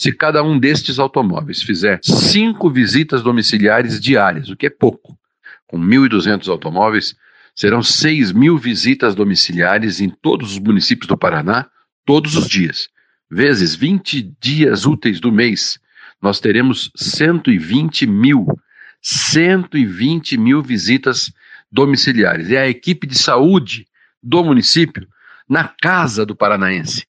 Se cada um destes automóveis fizer cinco visitas domiciliares diárias, o que é pouco, com 1.200 automóveis, serão 6 mil visitas domiciliares em todos os municípios do Paraná, todos os dias. Vezes 20 dias úteis do mês, nós teremos 120 mil, 120 mil visitas domiciliares. É a equipe de saúde do município na casa do paranaense.